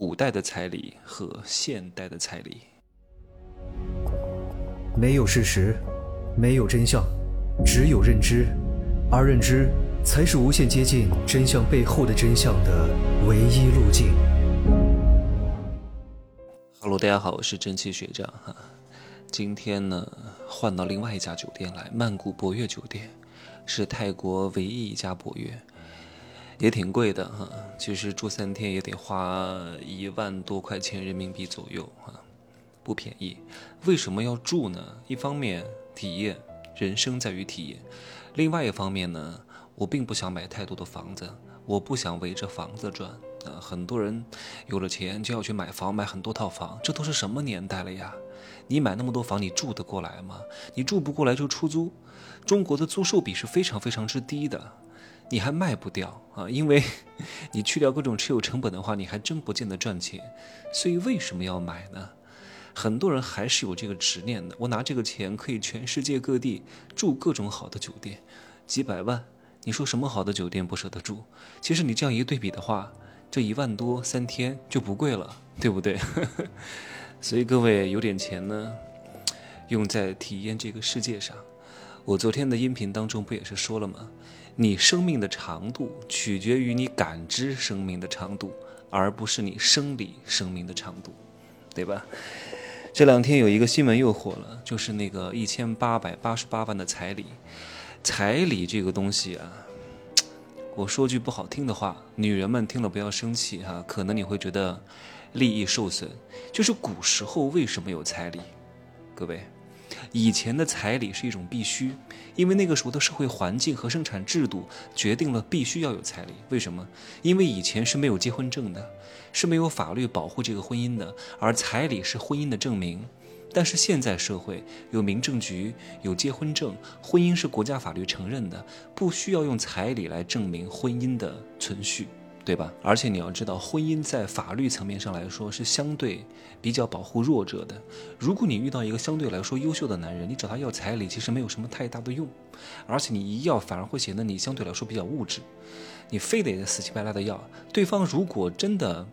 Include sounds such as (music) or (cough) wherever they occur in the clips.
古代的彩礼和现代的彩礼。没有事实，没有真相，只有认知，而认知才是无限接近真相背后的真相的唯一路径。Hello，大家好，我是蒸汽学长哈。(laughs) 今天呢，换到另外一家酒店来，曼谷博悦酒店，是泰国唯一一家博悦。也挺贵的哈，其实住三天也得花一万多块钱人民币左右啊，不便宜。为什么要住呢？一方面体验，人生在于体验；另外一方面呢，我并不想买太多的房子，我不想围着房子转啊。很多人有了钱就要去买房，买很多套房，这都是什么年代了呀？你买那么多房，你住得过来吗？你住不过来就出租。中国的租售比是非常非常之低的。你还卖不掉啊，因为 (laughs) 你去掉各种持有成本的话，你还真不见得赚钱。所以为什么要买呢？很多人还是有这个执念的。我拿这个钱可以全世界各地住各种好的酒店，几百万，你说什么好的酒店不舍得住？其实你这样一对比的话，这一万多三天就不贵了，对不对？(laughs) 所以各位有点钱呢，用在体验这个世界上。我昨天的音频当中不也是说了吗？你生命的长度取决于你感知生命的长度，而不是你生理生命的长度，对吧？这两天有一个新闻又火了，就是那个一千八百八十八万的彩礼。彩礼这个东西啊，我说句不好听的话，女人们听了不要生气哈，可能你会觉得利益受损。就是古时候为什么有彩礼？各位。以前的彩礼是一种必须，因为那个时候的社会环境和生产制度决定了必须要有彩礼。为什么？因为以前是没有结婚证的，是没有法律保护这个婚姻的，而彩礼是婚姻的证明。但是现在社会有民政局，有结婚证，婚姻是国家法律承认的，不需要用彩礼来证明婚姻的存续。对吧？而且你要知道，婚姻在法律层面上来说是相对比较保护弱者的。如果你遇到一个相对来说优秀的男人，你找他要彩礼，其实没有什么太大的用。而且你一要，反而会显得你相对来说比较物质。你非得死乞白赖的要，对方如果真的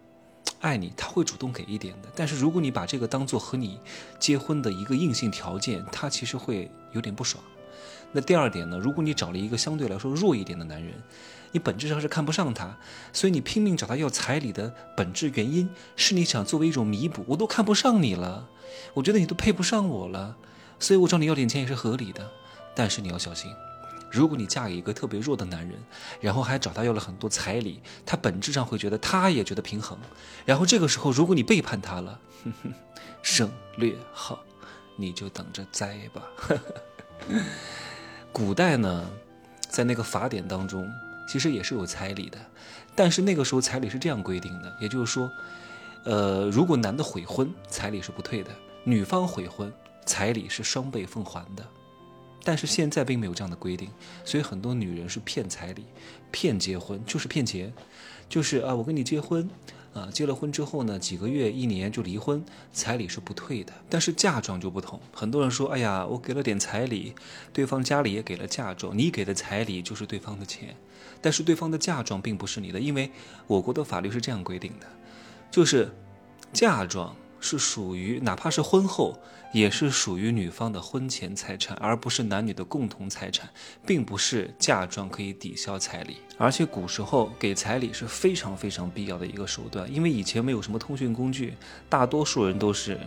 爱你，他会主动给一点的。但是如果你把这个当做和你结婚的一个硬性条件，他其实会有点不爽。那第二点呢？如果你找了一个相对来说弱一点的男人，你本质上是看不上他，所以你拼命找他要彩礼的本质原因是你想作为一种弥补，我都看不上你了，我觉得你都配不上我了，所以我找你要点钱也是合理的。但是你要小心，如果你嫁给一个特别弱的男人，然后还找他要了很多彩礼，他本质上会觉得他也觉得平衡，然后这个时候如果你背叛他了，(laughs) 省略号，你就等着栽吧。(laughs) 古代呢，在那个法典当中，其实也是有彩礼的，但是那个时候彩礼是这样规定的，也就是说，呃，如果男的悔婚，彩礼是不退的；女方悔婚，彩礼是双倍奉还的。但是现在并没有这样的规定，所以很多女人是骗彩礼、骗结婚，就是骗钱，就是啊，我跟你结婚。啊，结了婚之后呢，几个月、一年就离婚，彩礼是不退的。但是嫁妆就不同，很多人说，哎呀，我给了点彩礼，对方家里也给了嫁妆，你给的彩礼就是对方的钱，但是对方的嫁妆并不是你的，因为我国的法律是这样规定的，就是嫁妆。是属于，哪怕是婚后，也是属于女方的婚前财产，而不是男女的共同财产，并不是嫁妆可以抵消彩礼。而且古时候给彩礼是非常非常必要的一个手段，因为以前没有什么通讯工具，大多数人都是，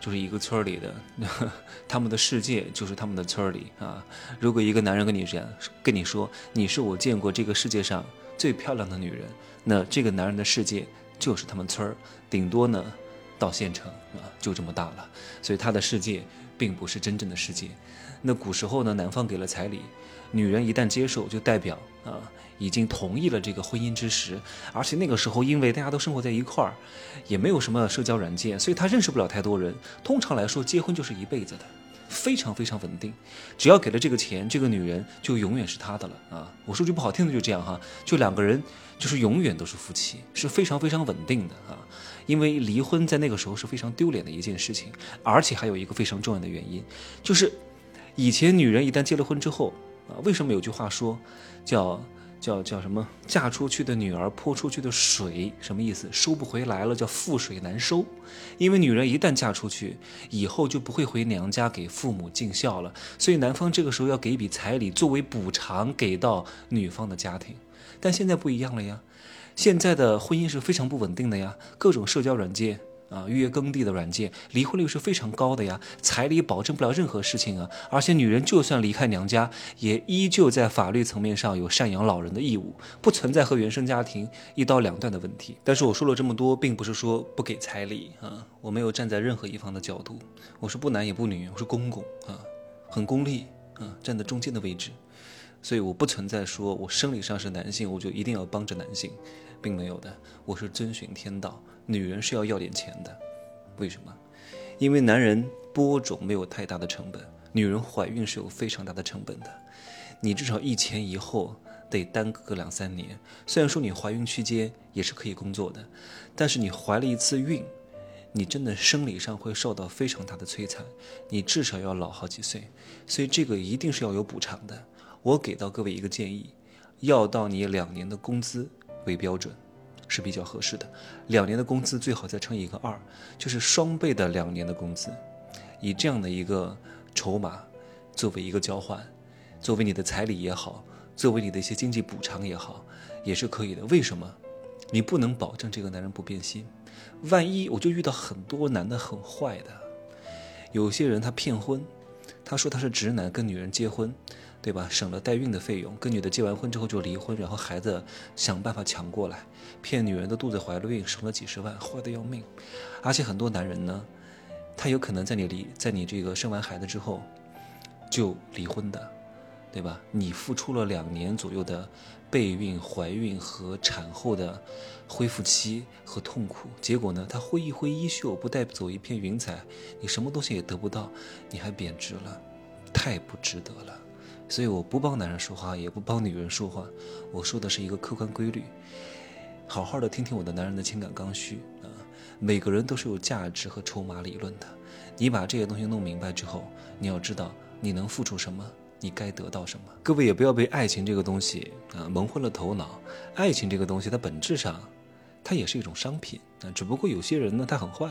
就是一个村里的，(laughs) 他们的世界就是他们的村里啊。如果一个男人跟你这样跟你说，你是我见过这个世界上最漂亮的女人，那这个男人的世界就是他们村儿，顶多呢。到县城啊，就这么大了，所以他的世界并不是真正的世界。那古时候呢，男方给了彩礼，女人一旦接受，就代表啊已经同意了这个婚姻之时。而且那个时候，因为大家都生活在一块儿，也没有什么社交软件，所以他认识不了太多人。通常来说，结婚就是一辈子的，非常非常稳定。只要给了这个钱，这个女人就永远是他的了啊！我说句不好听的，就这样哈，就两个人就是永远都是夫妻，是非常非常稳定的啊。因为离婚在那个时候是非常丢脸的一件事情，而且还有一个非常重要的原因，就是以前女人一旦结了婚之后啊，为什么有句话说，叫叫叫什么？嫁出去的女儿泼出去的水，什么意思？收不回来了，叫覆水难收。因为女人一旦嫁出去，以后就不会回娘家给父母尽孝了，所以男方这个时候要给一笔彩礼作为补偿给到女方的家庭。但现在不一样了呀，现在的婚姻是非常不稳定的呀，各种社交软件。啊，预约耕地的软件，离婚率是非常高的呀。彩礼保证不了任何事情啊，而且女人就算离开娘家，也依旧在法律层面上有赡养老人的义务，不存在和原生家庭一刀两断的问题。但是我说了这么多，并不是说不给彩礼啊，我没有站在任何一方的角度，我是不男也不女，我是公公啊，很功利啊，站在中间的位置，所以我不存在说我生理上是男性，我就一定要帮着男性，并没有的，我是遵循天道。女人是要要点钱的，为什么？因为男人播种没有太大的成本，女人怀孕是有非常大的成本的。你至少一前一后得耽搁个两三年。虽然说你怀孕期间也是可以工作的，但是你怀了一次孕，你真的生理上会受到非常大的摧残，你至少要老好几岁。所以这个一定是要有补偿的。我给到各位一个建议，要到你两年的工资为标准。是比较合适的，两年的工资最好再乘以一个二，就是双倍的两年的工资，以这样的一个筹码作为一个交换，作为你的彩礼也好，作为你的一些经济补偿也好，也是可以的。为什么？你不能保证这个男人不变心，万一我就遇到很多男的很坏的，有些人他骗婚，他说他是直男跟女人结婚。对吧？省了代孕的费用，跟女的结完婚之后就离婚，然后孩子想办法抢过来，骗女人的肚子怀了孕，省了几十万，坏的要命。而且很多男人呢，他有可能在你离在你这个生完孩子之后就离婚的，对吧？你付出了两年左右的备孕、怀孕和产后的恢复期和痛苦，结果呢，他挥一挥衣袖，不带走一片云彩，你什么东西也得不到，你还贬值了，太不值得了。所以我不帮男人说话，也不帮女人说话，我说的是一个客观规律。好好的听听我的男人的情感刚需啊，每个人都是有价值和筹码理论的。你把这些东西弄明白之后，你要知道你能付出什么，你该得到什么。各位也不要被爱情这个东西啊蒙昏了头脑。爱情这个东西，它本质上，它也是一种商品啊，只不过有些人呢，他很坏。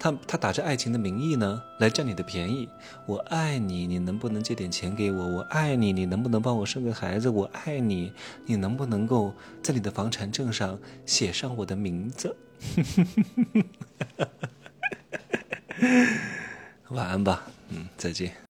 他他打着爱情的名义呢，来占你的便宜。我爱你，你能不能借点钱给我？我爱你，你能不能帮我生个孩子？我爱你，你能不能够在你的房产证上写上我的名字？(laughs) 晚安吧，嗯，再见。